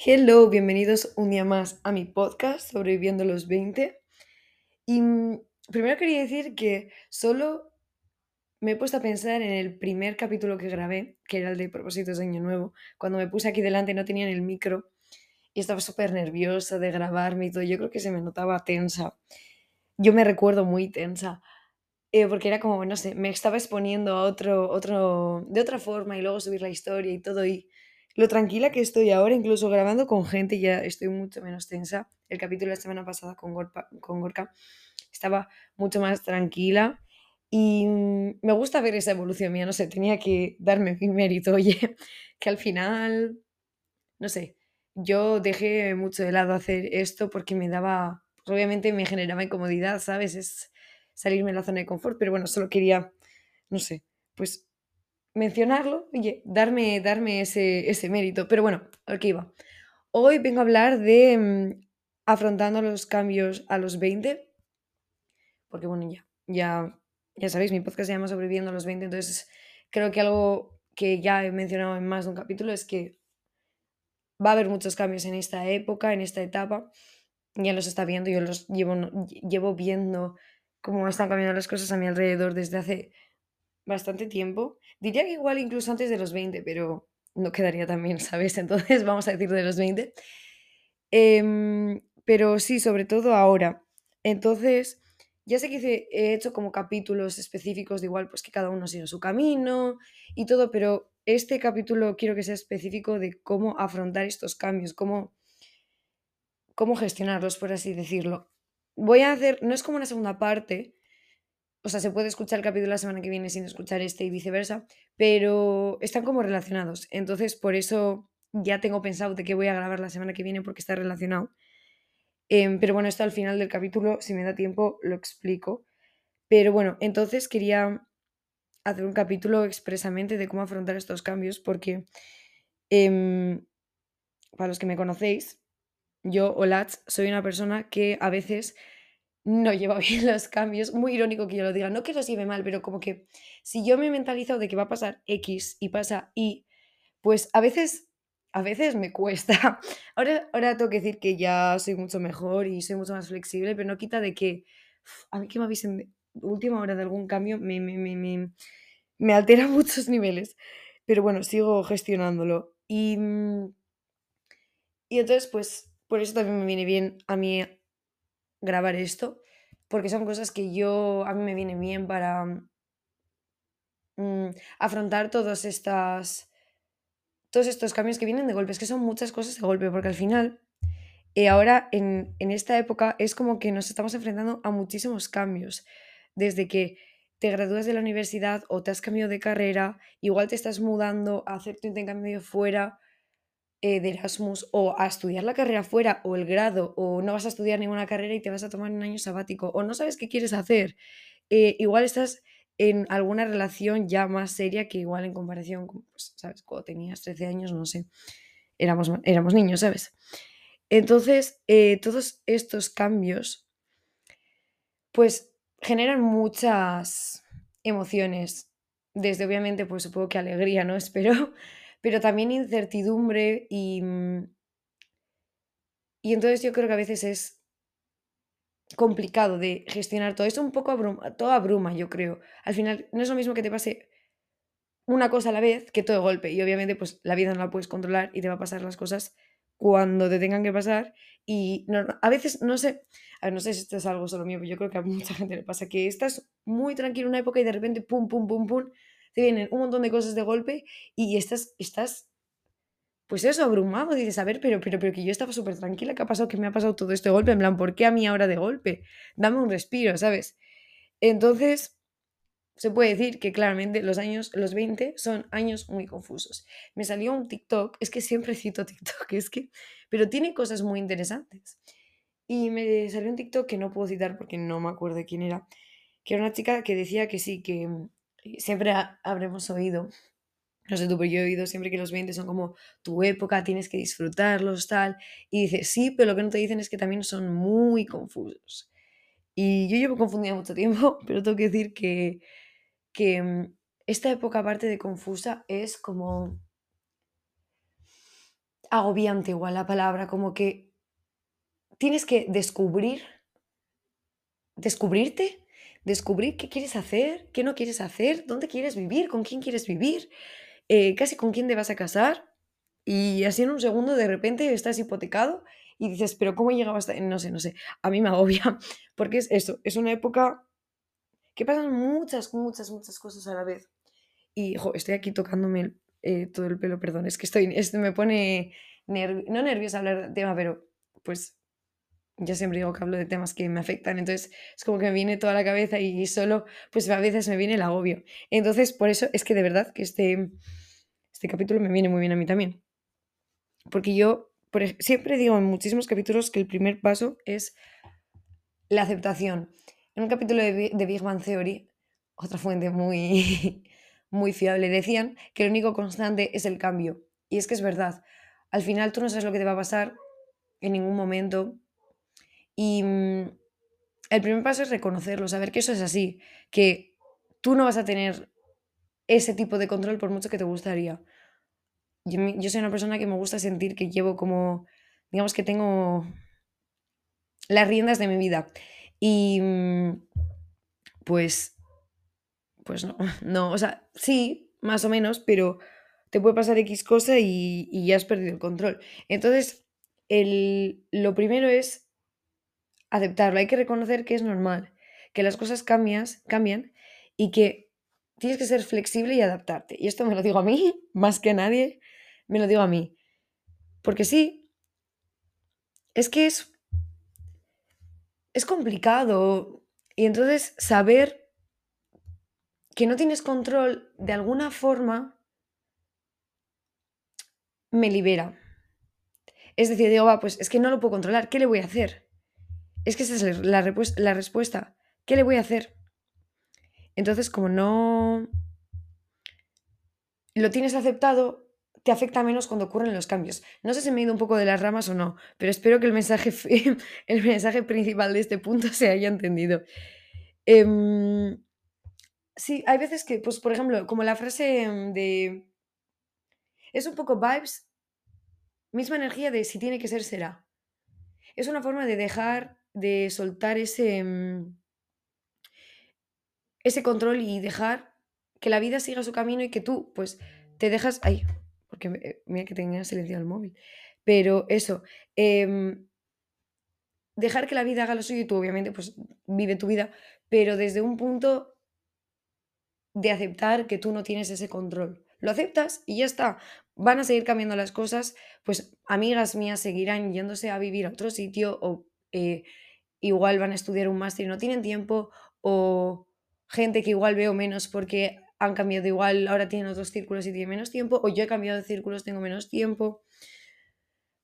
Hello, bienvenidos un día más a mi podcast Sobreviviendo los 20. Y mm, primero quería decir que solo me he puesto a pensar en el primer capítulo que grabé, que era el de propósitos de Año Nuevo. Cuando me puse aquí delante no tenía el micro y estaba súper nerviosa de grabarme y todo. Yo creo que se me notaba tensa. Yo me recuerdo muy tensa. eh, porque era como, no sé, me estaba exponiendo a otro, otro, de otra forma y luego subir la historia y todo. Y lo tranquila que estoy ahora, incluso grabando con gente, ya estoy mucho menos tensa. El capítulo de la semana pasada con, Gorpa- con Gorka estaba mucho más tranquila y mm, me gusta ver esa evolución mía, no sé, tenía que darme mi mérito, oye, que al final, no sé, yo dejé mucho de lado hacer esto porque me daba, pues, obviamente me generaba incomodidad, ¿sabes? Es salirme de la zona de confort, pero bueno, solo quería, no sé, pues mencionarlo, oye, darme, darme ese, ese mérito. Pero bueno, al que iba. Hoy vengo a hablar de mm, afrontando los cambios a los 20, porque bueno, ya, ya, ya sabéis, mi podcast se llama Sobreviviendo a los 20, entonces creo que algo que ya he mencionado en más de un capítulo es que va a haber muchos cambios en esta época, en esta etapa, ya los está viendo, yo los llevo, llevo viendo cómo están cambiando las cosas a mi alrededor desde hace bastante tiempo. Diría que igual incluso antes de los 20, pero no quedaría tan bien, ¿sabes? Entonces vamos a decir de los 20. Em, pero sí, sobre todo ahora. Entonces, ya sé que he hecho como capítulos específicos de igual, pues que cada uno siga su camino y todo, pero este capítulo quiero que sea específico de cómo afrontar estos cambios, cómo, cómo gestionarlos, por así decirlo. Voy a hacer, no es como una segunda parte, o sea, se puede escuchar el capítulo la semana que viene sin escuchar este y viceversa, pero están como relacionados. Entonces, por eso ya tengo pensado de qué voy a grabar la semana que viene porque está relacionado. Em, pero bueno, esto al final del capítulo, si me da tiempo, lo explico. Pero bueno, entonces quería hacer un capítulo expresamente de cómo afrontar estos cambios porque, em, para los que me conocéis, yo, Olats, soy una persona que a veces no lleva bien los cambios. Muy irónico que yo lo diga. No que los lleve mal, pero como que si yo me mentalizo de que va a pasar X y pasa Y, pues a veces, a veces me cuesta. Ahora, ahora tengo que decir que ya soy mucho mejor y soy mucho más flexible, pero no quita de que a mí que me avisen de última hora de algún cambio me, me, me, me, altera muchos niveles. Pero bueno, sigo gestionándolo. Y, mm, y entonces, pues, por eso también me viene bien a mí grabar esto, porque son cosas que yo, a mí me vienen bien para mm, afrontar todas estas, todos estos cambios que vienen de golpe. Es que son muchas cosas de golpe, porque al final, eh, ahora en, en esta época es como que nos estamos enfrentando a muchísimos cambios. Desde que te gradúas de la universidad o te has cambiado de carrera, igual te estás mudando a hacer tu intercambio fuera eh, de Erasmus o a estudiar la carrera fuera o el grado o no vas a estudiar ninguna carrera y te vas a tomar un año sabático o no sabes qué quieres hacer. eh, igual estás en alguna relación ya más seria que igual en comparación con, pues, ¿sabes? Cuando tenías 13 años, no sé, éramos, éramos niños, ¿sabes? Entonces, eh, todos estos cambios, pues, generan muchas emociones. Desde, obviamente, pues supongo que alegría, ¿no? Espero, pero también incertidumbre y, mm, y entonces yo creo que a veces es complicado de gestionar todo esto, un poco abruma, todo abruma, yo creo. Al final, no es lo mismo que te pase una cosa a la vez que todo de golpe. Y obviamente, pues la vida no la puedes controlar y te va a pasar las cosas cuando te tengan que pasar. Y a veces, no sé, no sé si esto es algo solo mío, pero yo creo que a mucha gente le pasa que estás muy tranquilo en una época y de repente, pum, pum, pum, pum, te vienen un montón de cosas de golpe y estás, estás pues eso, abrumado, dices, a ver, pero, pero, pero que yo estaba súper tranquila, ¿qué ha pasado? ¿Qué me ha pasado todo este golpe? En plan, ¿por qué a mí ahora de golpe? Dame un respiro, ¿sabes? Entonces, se puede decir que claramente los años, los 20 son años muy confusos. Me salió un TikTok, es que siempre cito TikTok, es que, pero tiene cosas muy interesantes. Y me salió un TikTok que no puedo citar porque no me acuerdo quién era, que era una chica que decía que sí, que siempre ha- habremos oído no sé tú, pero yo he oído siempre que los 20 son como tu época, tienes que disfrutarlos, tal. Y dices, sí, pero lo que no te dicen es que también son muy confusos. Y yo llevo confundida mucho tiempo, pero tengo que decir que, que mm, esta época, aparte de confusa, es como... agobiante igual la palabra, como que tienes que descubrir, descubrirte, descubrir qué quieres hacer, qué no quieres hacer, dónde quieres vivir, con quién quieres vivir, eh, casi con quién te vas a casar. Y así en un segundo de repente estás hipotecado y dices, pero ¿cómo he llegado hasta...? No sé, no sé, a mí me agobia, porque es eso, es una época que pasan muchas, muchas, muchas cosas a la vez. Y estoy aquí tocándome eh, todo el pelo, perdón, es que estoy, esto me pone, no nerviosa hablar del tema, pero pues yo siempre digo que hablo de temas que me afectan, entonces es como que me viene toda la cabeza y solo, pues a veces me viene el agobio. Entonces, por eso es que de verdad que este, este capítulo me viene muy bien a mí también. Porque yo siempre digo en muchísimos capítulos que el primer paso es la aceptación. En un capítulo de, de Big Bang Theory, otra fuente muy, muy fiable, decían que el único constante es el cambio. Y es que es verdad. Al final tú no sabes lo que te va a pasar en ningún momento. Y mm, el primer paso es reconocerlo, saber que eso es así, que tú no vas a tener ese tipo de control por mucho que te gustaría. Yo, soy una persona que me gusta sentir que llevo como, digamos que tengo las riendas de mi vida. Y mm, pues, pues no, no, o sea, sí, más o menos, pero te puede pasar X cosa y, ya has perdido el control. Entonces, el, lo primero es aceptarlo, hay que reconocer que es normal, que las cosas cambias, cambian y que tienes que ser flexible y adaptarte. Y esto me lo digo a mí, más que a nadie, me lo digo a mí. Porque sí, es que es, es complicado. Y entonces saber que no tienes control de alguna forma me libera. Es decir, digo, va, pues es que no lo puedo controlar, ¿qué le voy a hacer? Es que esa es la, la respuesta. ¿Qué le voy a hacer? Entonces, como no lo tienes aceptado, te afecta menos cuando ocurren los cambios. No sé si me he ido un poco de las ramas o no, pero espero que el mensaje, el mensaje principal de este punto se haya entendido. Em, sí, hay veces que, pues, por ejemplo, como la frase em, de... Es un poco vibes, misma energía de si tiene que ser, será. Es una forma de dejar, de soltar ese, em, ese control y dejar que la vida siga su camino y que tú, pues, te dejas... Ay, porque eh, mira que tenía silenciado el móvil. Pero eso, em, dejar que la vida haga lo suyo y tú obviamente pues vive tu vida, pero desde un punto de aceptar que tú no tienes ese control. Lo aceptas y ya está. Van a seguir cambiando las cosas, pues amigas mías seguirán yéndose a vivir a otro sitio o eh, igual van a estudiar un máster y no tienen tiempo o gente que igual veo menos porque han cambiado igual, ahora tienen otros círculos y tienen menos tiempo, o yo he cambiado de círculos, tengo menos tiempo.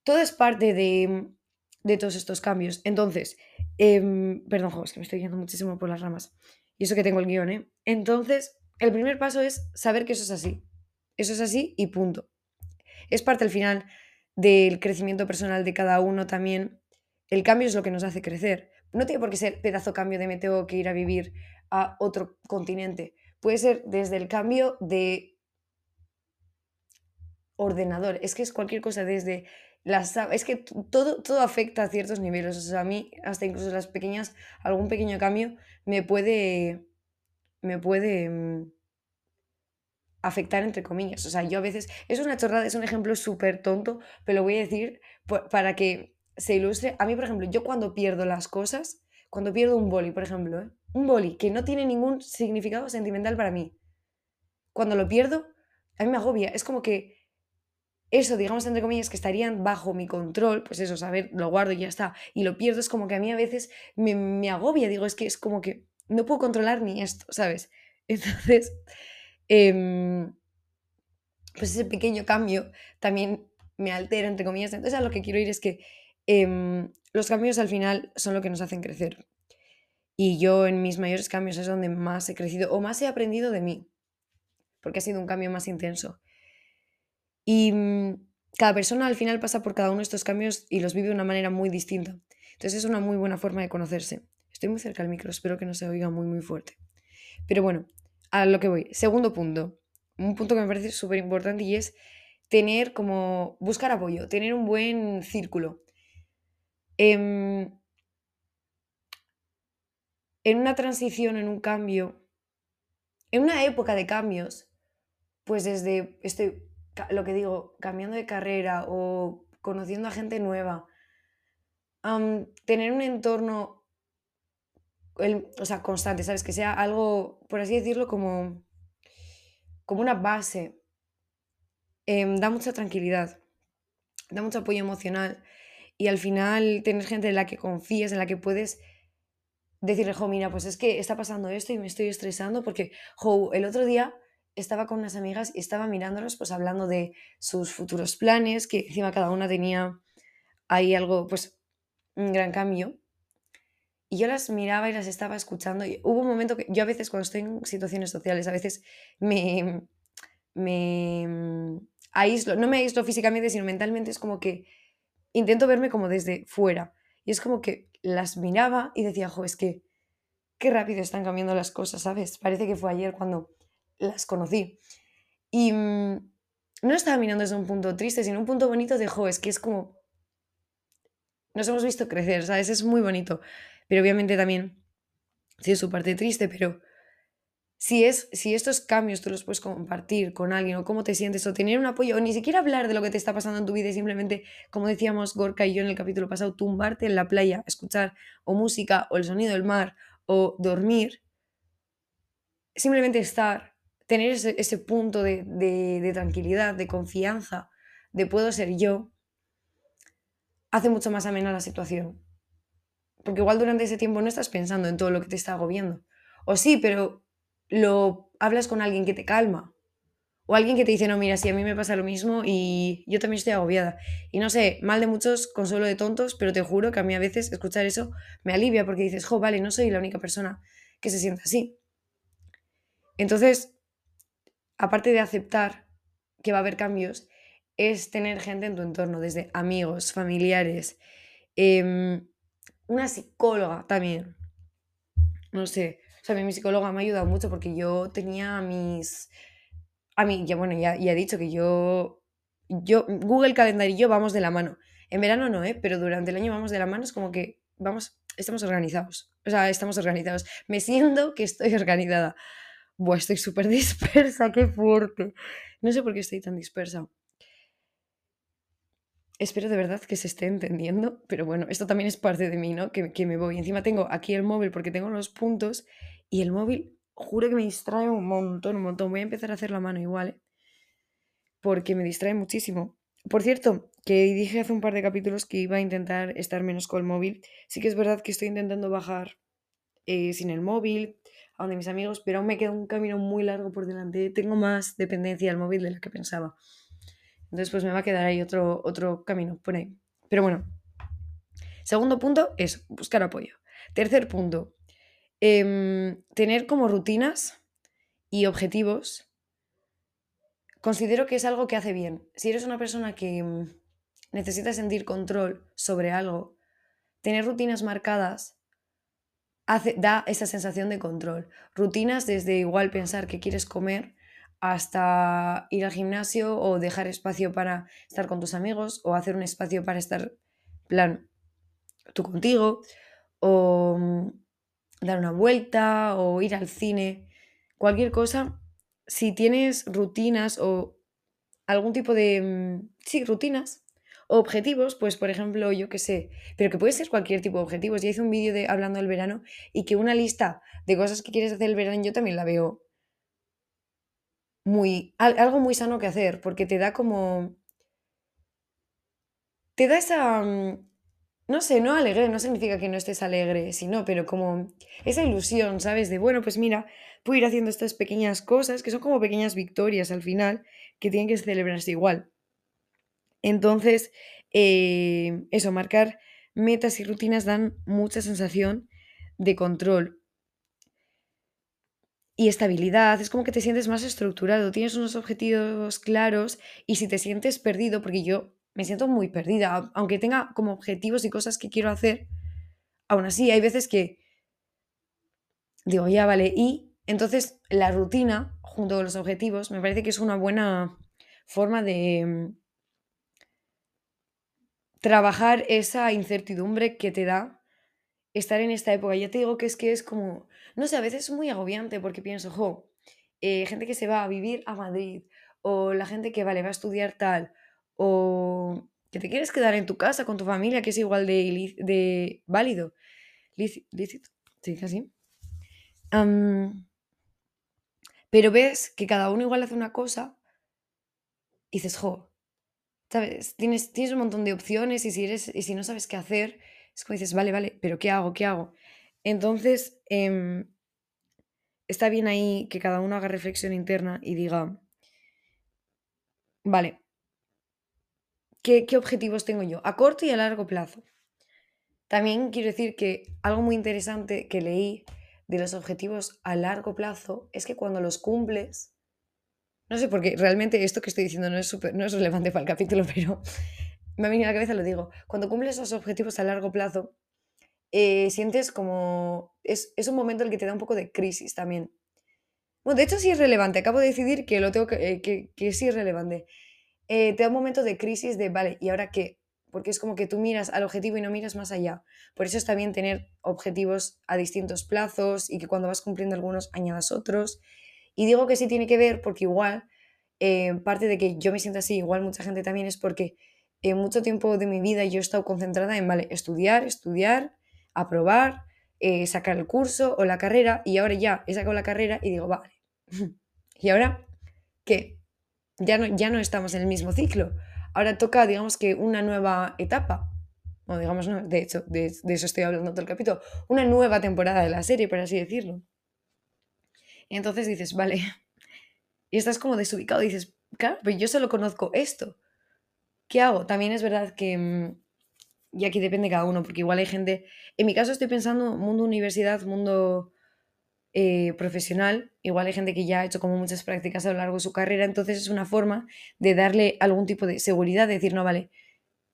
Todo es parte de, todos estos cambios. Entonces, em, perdón, es que me estoy yendo muchísimo por las ramas. Y eso que tengo el guion, ¿eh? Entonces, el primer paso es saber que eso es así. Eso es así y punto. Es parte al final del crecimiento personal de cada uno también. El cambio es lo que nos hace crecer. No tiene por qué ser pedazo cambio de me tengo que ir a vivir a otro continente. Puede ser desde el cambio de ordenador, es que es cualquier cosa, desde las... Es que todo, todo afecta a ciertos niveles, o sea, a mí hasta incluso las pequeñas, algún pequeño cambio me puede... me puede mm, afectar entre comillas. O sea, yo a veces, es una chorrada, es un ejemplo súper tonto, pero lo voy a decir para que se ilustre. A mí, por ejemplo, yo cuando pierdo las cosas, cuando pierdo un boli, por ejemplo, ¿eh? un boli que no tiene ningún significado sentimental para mí, cuando lo pierdo, a mí me agobia. Es como que eso, digamos, entre comillas, que estarían bajo mi control, pues eso, saber, lo guardo y ya está, y lo pierdo, es como que a mí a veces me, agobia, digo, es que es como que no puedo controlar ni esto, ¿sabes? Entonces, em, pues ese pequeño cambio también me altera, entre comillas. Entonces, a lo que quiero ir es que em, los cambios al final son lo que nos hacen crecer. Y yo en mis mayores cambios es donde más he crecido o más he aprendido de mí, porque ha sido un cambio más intenso. Y mm, cada persona al final pasa por cada uno de estos cambios y los vive de una manera muy distinta. Entonces es una muy buena forma de conocerse. Estoy muy cerca del micro, espero que no se oiga muy muy fuerte. Pero bueno, a lo que voy. Segundo punto, un punto que me parece súper importante y es tener como, buscar apoyo, tener un buen círculo. Em, en una transición, en un cambio, en una época de cambios, pues desde estoy, lo que digo, cambiando de carrera o conociendo a gente nueva, tener un entorno, o sea, constante, ¿sabes? Que sea algo, por así decirlo, como, como una base, em, da mucha tranquilidad, da mucho apoyo emocional y al final tener gente en la que confíes, en la que puedes decirle, jo, mira, pues es que está pasando esto y me estoy estresando porque, jo, el otro día estaba con unas amigas y estaba mirándolos, pues hablando de sus futuros planes, que encima cada una tenía ahí algo, pues un gran cambio. Y yo las miraba y las estaba escuchando. Y hubo un momento que yo a veces cuando estoy en situaciones sociales, a veces me, me aíslo, no me aíslo físicamente, sino mentalmente, es como que intento verme como desde fuera. Y es como que las miraba y decía, jo, es que qué rápido están cambiando las cosas, ¿sabes? Parece que fue ayer cuando las conocí. Y mm, no estaba mirando desde un punto triste, sino un punto bonito de, jo, es que es como... Nos hemos visto crecer, ¿sabes? Es muy bonito. Pero obviamente también, es su parte triste, pero si, es, si estos cambios tú los puedes compartir con alguien o cómo te sientes o tener un apoyo o ni siquiera hablar de lo que te está pasando en tu vida simplemente, como decíamos Gorka y yo en el capítulo pasado, tumbarte en la playa, escuchar o música o el sonido del mar o dormir, simplemente estar, tener ese, punto de, de tranquilidad, de confianza, de puedo ser yo, hace mucho más amena la situación. Porque igual durante ese tiempo no estás pensando en todo lo que te está agobiando. O sí, pero lo hablas con alguien que te calma. O alguien que te dice, no, mira, si a mí me pasa lo mismo y yo también estoy agobiada. Y no sé, mal de muchos, consuelo de tontos, pero te juro que a mí a veces escuchar eso me alivia porque dices, jo, vale, no soy la única persona que se sienta así. Entonces, aparte de aceptar que va a haber cambios, es tener gente en tu entorno, desde amigos, familiares, em, una psicóloga también. No sé, sea, a mí mi psicóloga me ha ayudado mucho porque yo tenía mis... A mí, ya bueno, ya, ya he dicho que yo... yo Google Calendar y yo vamos de la mano. En verano no, ¿eh? Pero durante el año vamos de la mano, es como que vamos, estamos organizados. O sea, estamos organizados. Me siento que estoy organizada. Buah, estoy súper dispersa, qué fuerte. No sé por qué estoy tan dispersa. Espero de verdad que se esté entendiendo, pero bueno, esto también es parte de mí, ¿no? Que, que me voy. Encima tengo aquí el móvil porque tengo los puntos y el móvil, juro que me distrae un montón, un montón. Voy a empezar a hacer la mano igual, ¿eh? Porque me distrae muchísimo. Por cierto, que dije hace un par de capítulos que iba a intentar estar menos con el móvil. Sí que es verdad que estoy intentando bajar eh, sin el móvil, a donde mis amigos, pero aún me queda un camino muy largo por delante. Tengo más dependencia del móvil de la que pensaba. Entonces, pues me va a quedar ahí otro, otro camino por ahí. Pero bueno. Segundo punto es buscar apoyo. Tercer punto, Em, tener como rutinas y objetivos, considero que es algo que hace bien. Si eres una persona que mm, necesita sentir control sobre algo, tener rutinas marcadas da esa sensación de control. Rutinas desde igual pensar que quieres comer hasta ir al gimnasio o dejar espacio para estar con tus amigos o hacer un espacio para estar, plan, tú contigo o mm, dar una vuelta o ir al cine, cualquier cosa, si tienes rutinas o algún tipo de, mm, sí, rutinas o objetivos, pues por ejemplo, yo qué sé, pero que puede ser cualquier tipo de objetivos. Ya hice un vídeo de, hablando del verano y que una lista de cosas que quieres hacer el verano yo también la veo muy, algo muy sano que hacer, porque te da como, te da esa, mm, no sé, no alegre, no significa que no estés alegre, sino, pero como esa ilusión, ¿sabes? De, bueno, pues mira, puedo ir haciendo estas pequeñas cosas, que son como pequeñas victorias al final, que tienen que celebrarse igual. Entonces, eh, eso, marcar metas y rutinas dan mucha sensación de control y estabilidad, es como que te sientes más estructurado, tienes unos objetivos claros y si te sientes perdido, porque yo me siento muy perdida, aunque tenga como objetivos y cosas que quiero hacer, aún así hay veces que digo, ya vale, y entonces la rutina junto con los objetivos me parece que es una buena forma de mm, trabajar esa incertidumbre que te da estar en esta época. Ya te digo que es que es como, no sé, a veces es muy agobiante porque pienso, jo, eh, gente que se va a vivir a Madrid, o la gente que, vale, va a estudiar tal, o que te quieres quedar en tu casa con tu familia, que es igual de, de válido, lícito, ¿se dice así? pero ves que cada uno igual hace una cosa dices, jo, ¿sabes? Tienes, tienes un montón de opciones y si, eres, y si no sabes qué hacer, es como dices, vale, vale, pero ¿qué hago? ¿Qué hago? Entonces, em, está bien ahí que cada uno haga reflexión interna y diga, vale, ¿qué, ¿qué objetivos tengo yo? A corto y a largo plazo. También quiero decir que algo muy interesante que leí de los objetivos a largo plazo es que cuando los cumples, no sé por qué, realmente esto que estoy diciendo no es, no es relevante para el capítulo, pero me ha venido a la cabeza, lo digo. Cuando cumples esos objetivos a largo plazo, eh, sientes como. Es, un momento en el que te da un poco de crisis también. Bueno, de hecho sí es relevante. Acabo de decidir que lo tengo que, eh, que, sí es relevante. Eh, te da un momento de crisis de, vale, ¿y ahora qué? Porque es como que tú miras al objetivo y no miras más allá. Por eso está bien tener objetivos a distintos plazos y que cuando vas cumpliendo algunos añadas otros. Y digo que sí tiene que ver porque igual, parte de que yo me sienta así, igual mucha gente también es porque en mucho tiempo de mi vida yo he estado concentrada en, vale, estudiar, estudiar, aprobar, eh, sacar el curso o la carrera y ahora ya he sacado la carrera y digo, vale, ¿y ahora qué? Ya no, ya no estamos en el mismo ciclo. Ahora toca, digamos que, una nueva etapa. O digamos, no, de hecho, de, eso estoy hablando todo el capítulo. Una nueva temporada de la serie, por así decirlo. Y entonces dices, vale. Y estás como desubicado. dices, claro, pero yo solo conozco esto. ¿Qué hago? También es verdad que, mm, y aquí depende cada uno, porque igual hay gente, en mi caso estoy pensando mundo universidad, mundo eh, profesional, igual hay gente que ya ha hecho como muchas prácticas a lo largo de su carrera, entonces es una forma de darle algún tipo de seguridad, de decir, no, vale,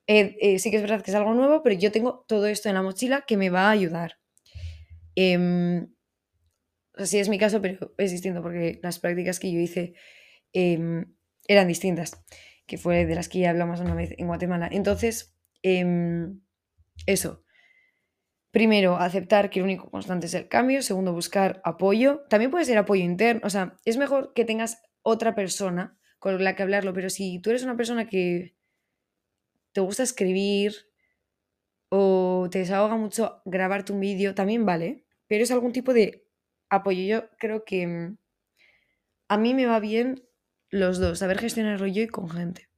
eh, eh, sí que es verdad que es algo nuevo, pero yo tengo todo esto en la mochila que me va a ayudar. Eh, así es mi caso, pero es distinto porque las prácticas que yo hice em, eran distintas que fue de las que ya hablamos una vez en Guatemala. Entonces, em, eso. Primero, aceptar que el único constante es el cambio. Segundo, buscar apoyo. También puede ser apoyo interno. O sea, es mejor que tengas otra persona con la que hablarlo, pero si tú eres una persona que te gusta escribir o te desahoga mucho grabarte un vídeo, también vale, pero es algún tipo de apoyo. Yo creo que mm, a mí me va bien los dos, saber gestionarlo yo y con gente.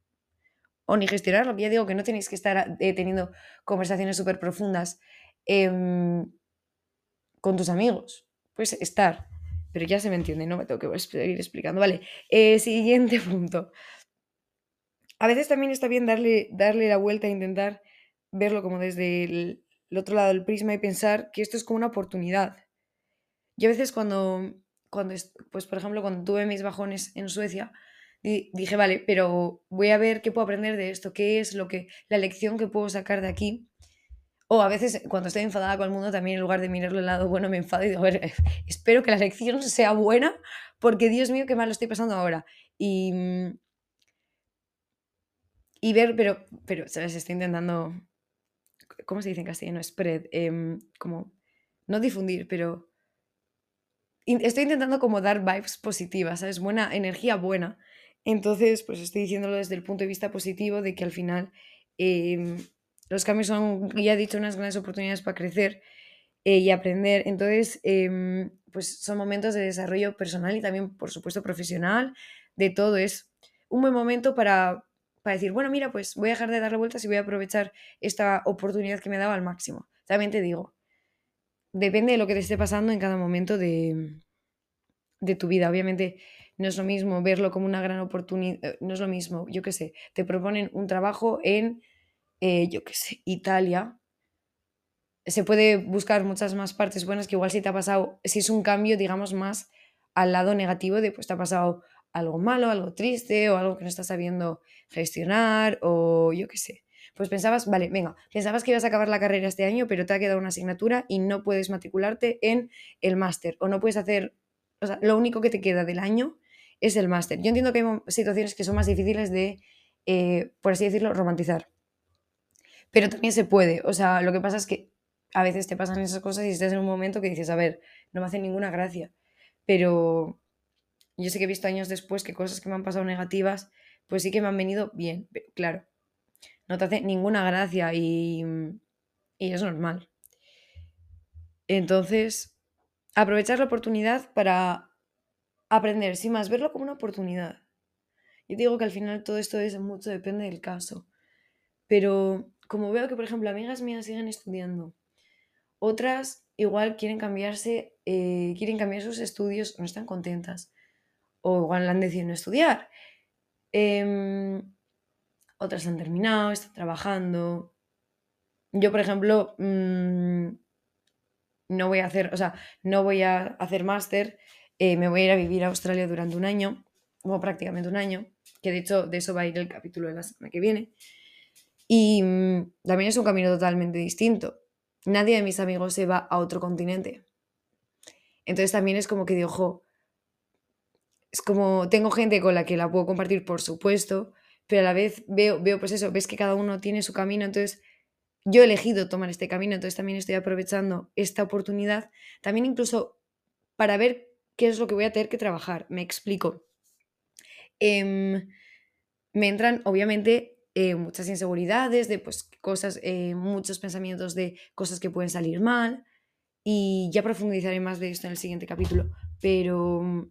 O ni gestionarlo, ya digo que no tenéis que estar eh, teniendo conversaciones súper profundas em, con tus amigos. Puedes estar, pero ya se me entiende, no me tengo que seguir explicando. Vale, eh, siguiente punto. A veces también está bien darle, darle la vuelta e intentar verlo como desde el, otro lado del prisma y pensar que esto es como una oportunidad. Yo a veces cuando, cuando, pues por ejemplo, cuando tuve mis bajones en Suecia, dije, vale, pero voy a ver qué puedo aprender de esto, qué es lo que, la lección que puedo sacar de aquí. O a veces cuando estoy enfadada con el mundo, también en lugar de mirarlo al lado bueno, me enfado y digo, a ver, espero que la lección sea buena, porque Dios mío, qué mal lo estoy pasando ahora. Y, y ver, pero, pero, ¿sabes? Estoy intentando, ¿cómo se dice en castellano? Spread, em, como, no difundir, pero estoy intentando como dar vibes positivas, ¿sabes? Buena, energía buena. Entonces, pues estoy diciéndolo desde el punto de vista positivo de que al final em, los cambios son, ya he dicho, unas grandes oportunidades para crecer eh, y aprender. Entonces, em, pues son momentos de desarrollo personal y también, por supuesto, profesional, de todo. Es un buen momento para, para decir, bueno, mira, pues voy a dejar de darle vueltas y voy a aprovechar esta oportunidad que me daba al máximo. También te digo, depende de lo que te esté pasando en cada momento de, de tu vida. Obviamente no es lo mismo verlo como una gran oportunidad, eh, no es lo mismo, yo qué sé, te proponen un trabajo en, eh, yo qué sé, Italia. Se puede buscar muchas más partes buenas que igual si te ha pasado, si es un cambio, digamos, más al lado negativo de pues te ha pasado algo malo, algo triste o algo que no estás sabiendo gestionar o yo qué sé. Pues pensabas, vale, venga, pensabas que ibas a acabar la carrera este año, pero te ha quedado una asignatura y no puedes matricularte en el máster o no puedes hacer, o sea, lo único que te queda del año es el máster. Yo entiendo que hay situaciones que son más difíciles de, eh, por así decirlo, romantizar. Pero también se puede. O sea, lo que pasa es que a veces te pasan esas cosas y estás en un momento que dices, a ver, no me hace ninguna gracia. Pero yo sé que he visto años después que cosas que me han pasado negativas, pues sí que me han venido bien, claro. No te hace ninguna gracia y, y es normal. Entonces, aprovechar la oportunidad para aprender, sin más, verlo como una oportunidad. Yo digo que al final todo esto es mucho, depende del caso. Pero como veo que, por ejemplo, amigas mías siguen estudiando, otras igual quieren cambiarse, eh, quieren cambiar sus estudios, no están contentas, o igual han decidido no estudiar. Em, otras han terminado, están trabajando. Yo, por ejemplo, mm, no voy a hacer, o sea, no voy a hacer máster eh, me voy a ir a vivir a Australia durante un año, o prácticamente un año, que de hecho de eso va a ir el capítulo de la semana que viene. Y mm, también es un camino totalmente distinto. Nadie de mis amigos se va a otro continente. Entonces también es como que digo, ojo, es como, tengo gente con la que la puedo compartir, por supuesto, pero a la vez veo, veo pues eso, ves que cada uno tiene su camino, entonces yo he elegido tomar este camino, entonces también estoy aprovechando esta oportunidad, también incluso para ver qué es lo que voy a tener que trabajar. Me explico. Em, me entran, obviamente, eh, muchas inseguridades de pues, cosas, eh, muchos pensamientos de cosas que pueden salir mal. Y ya profundizaré más de esto en el siguiente capítulo. Pero.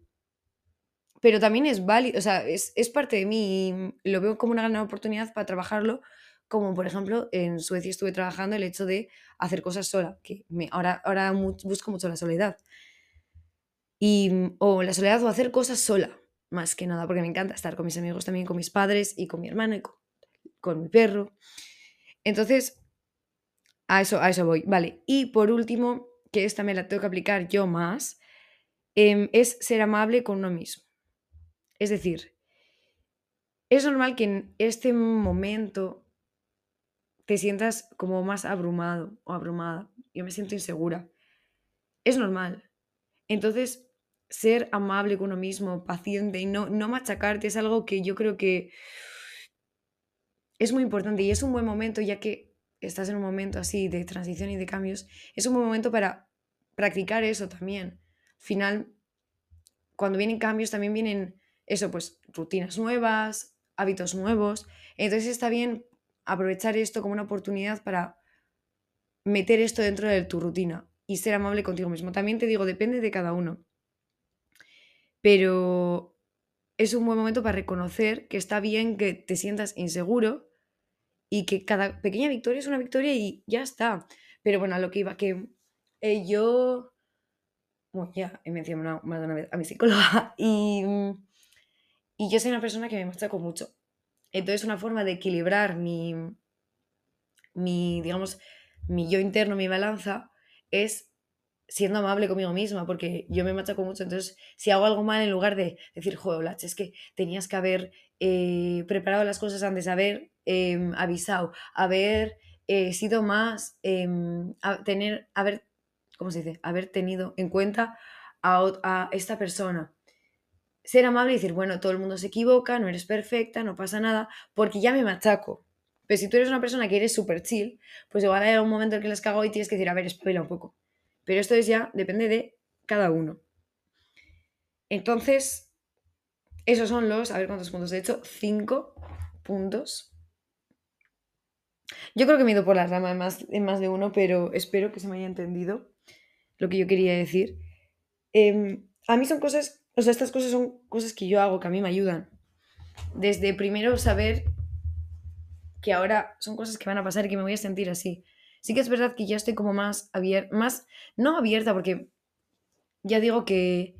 Pero también es válido, o sea, es, parte de mí y lo veo como una gran oportunidad para trabajarlo. Como por ejemplo, en Suecia estuve trabajando el hecho de hacer cosas sola, que me, ahora, ahora busco mucho la soledad. Y, mm, o la soledad o hacer cosas sola, más que nada, porque me encanta estar con mis amigos también, con mis padres y con mi hermano y con, mi perro. Entonces, a eso, a eso voy. Vale, y por último, que esta me la tengo que aplicar yo más, em, es ser amable con uno mismo. Es decir, es normal que en este momento te sientas como más abrumado o abrumada. Yo me siento insegura. Es normal. Entonces, ser amable con uno mismo, paciente y no, no machacarte es algo que yo creo que es muy importante y es un buen momento ya que estás en un momento así de transición y de cambios, es un buen momento para practicar eso también. Al final, cuando vienen cambios también vienen eso, pues rutinas nuevas, hábitos nuevos. Entonces está bien aprovechar esto como una oportunidad para meter esto dentro de tu rutina y ser amable contigo mismo. También te digo, depende de cada uno pero es un buen momento para reconocer que está bien que te sientas inseguro y que cada pequeña victoria es una victoria y ya está. Pero bueno, a lo que iba, que eh, yo, bueno, ya he mencionado más de una vez a mi psicóloga y, y yo soy una persona que me machaco mucho. Entonces una forma de equilibrar mi, mi, digamos, mi yo interno, mi balanza, es siendo amable conmigo misma, porque yo me machaco mucho. Entonces, si hago algo mal, en lugar de decir, joder, es que tenías que haber eh, preparado las cosas antes, haber em, avisado, haber eh, sido más, em, tener, haber, ¿cómo se dice? Haber tenido en cuenta a, a esta persona. Ser amable y decir, bueno, todo el mundo se equivoca, no eres perfecta, no pasa nada, porque ya me machaco. Pero si tú eres una persona que eres súper chill, pues igual hay un momento en que les cago y tienes que decir, a ver, espabila un poco pero esto es ya, depende de cada uno. Entonces, esos son los, a ver cuántos puntos he hecho, cinco puntos. Yo creo que me he ido por la rama en más, más de uno, pero espero que se me haya entendido lo que yo quería decir. Em, a mí son cosas, o sea, estas cosas son cosas que yo hago, que a mí me ayudan. Desde primero saber que ahora son cosas que van a pasar y que me voy a sentir así. Sí que es verdad que ya estoy como más abierta, más, no abierta, porque ya digo que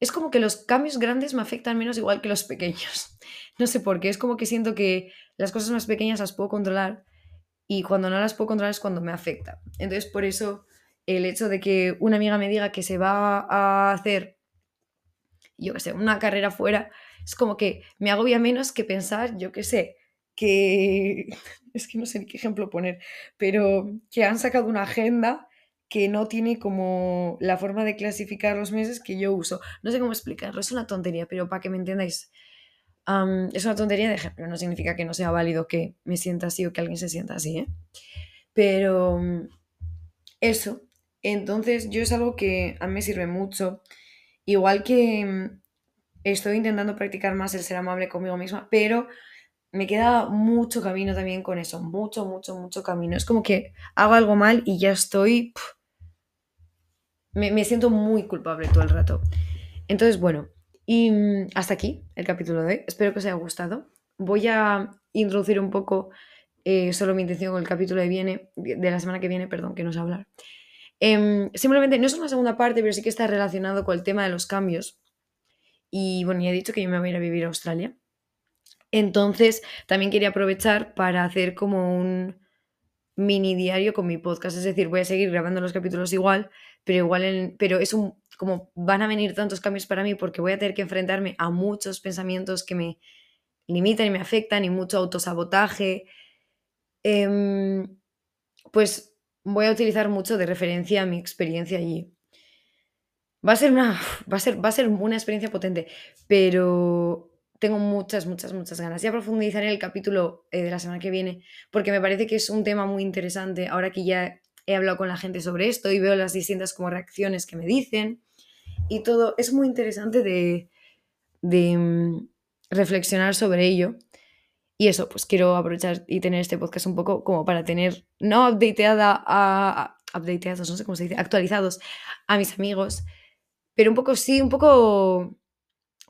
es como que los cambios grandes me afectan menos igual que los pequeños. No sé por qué, es como que siento que las cosas más pequeñas las puedo controlar y cuando no las puedo controlar es cuando me afecta. Entonces, por eso el hecho de que una amiga me diga que se va a hacer, yo qué sé, una carrera fuera, es como que me agobia menos que pensar, yo qué sé, que es que no sé ni qué ejemplo poner, pero que han sacado una agenda que no tiene como la forma de clasificar los meses que yo uso. No sé cómo explicarlo, es una tontería, pero para que me entendáis, es una tontería de ejemplo, no significa que no sea válido que me sienta así o que alguien se sienta así, ¿eh? Pero mm, eso, entonces yo es algo que a mí me sirve mucho, igual que mm, estoy intentando practicar más el ser amable conmigo misma, pero me queda mucho camino también con eso, mucho, mucho, mucho camino. Es como que hago algo mal y ya estoy... me, me, siento muy culpable todo el rato. Entonces, bueno, y mm, hasta aquí el capítulo de hoy. Espero que os haya gustado. Voy a introducir un poco eh, solo mi intención con el capítulo de, viene, de la semana que viene, perdón, que no sé hablar. Eh, simplemente, no es una segunda parte, pero sí que está relacionado con el tema de los cambios. Y bueno, ya he dicho que yo me voy a ir a vivir a Australia. Entonces, también quería aprovechar para hacer como un mini diario con mi podcast. Es decir, voy a seguir grabando los capítulos igual, pero igual en, pero es un como van a venir tantos cambios para mí porque voy a tener que enfrentarme a muchos pensamientos que me limitan y me afectan y mucho autosabotaje. Em, pues voy a utilizar mucho de referencia a mi experiencia allí. Va a ser una, va a ser, va a ser una experiencia potente, pero tengo muchas, muchas, muchas ganas. Ya profundizaré en el capítulo eh, de la semana que viene, porque me parece que es un tema muy interesante ahora que ya he hablado con la gente sobre esto y veo las distintas como reacciones que me dicen y todo. Es muy interesante de, de mm, reflexionar sobre ello. Y eso, pues quiero aprovechar y tener este podcast un poco como para tener, no updateada a, updateados, no sé cómo se dice, actualizados a mis amigos, pero un poco sí, un poco,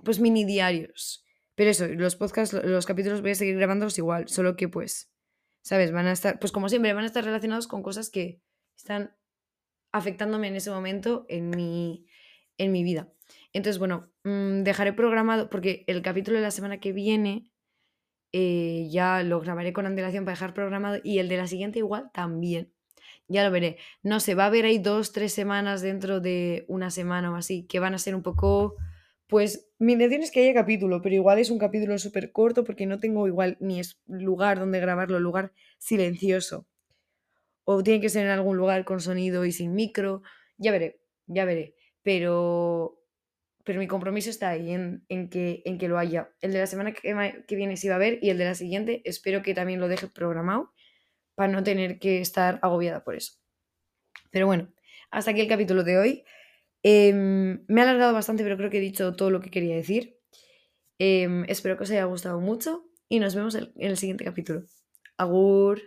pues mini diarios. Pero eso, los podcasts, los capítulos voy a seguir grabándolos igual, solo que pues, ¿sabes? Van a estar, pues como siempre, van a estar relacionados con cosas que están afectándome en ese momento en mi, en mi vida. Entonces, bueno, mm, dejaré programado, porque el capítulo de la semana que viene eh, ya lo grabaré con antelación para dejar programado y el de la siguiente igual también. Ya lo veré. No sé, va a haber ahí dos, tres semanas dentro de una semana o así, que van a ser un poco... Pues mi intención es que haya capítulo, pero igual es un capítulo súper corto porque no tengo igual ni lugar donde grabarlo, lugar silencioso. O tiene que ser en algún lugar con sonido y sin micro. Ya veré, ya veré pero, pero mi compromiso está ahí en, que, en que lo haya. El de la semana que, que viene sí va a haber y el de la siguiente espero que también lo deje programado para no tener que estar agobiada por eso. Pero bueno, hasta aquí el capítulo de hoy. Em, me ha alargado bastante, pero creo que he dicho todo lo que quería decir. Em, espero que os haya gustado mucho y nos vemos en el siguiente capítulo. Agur.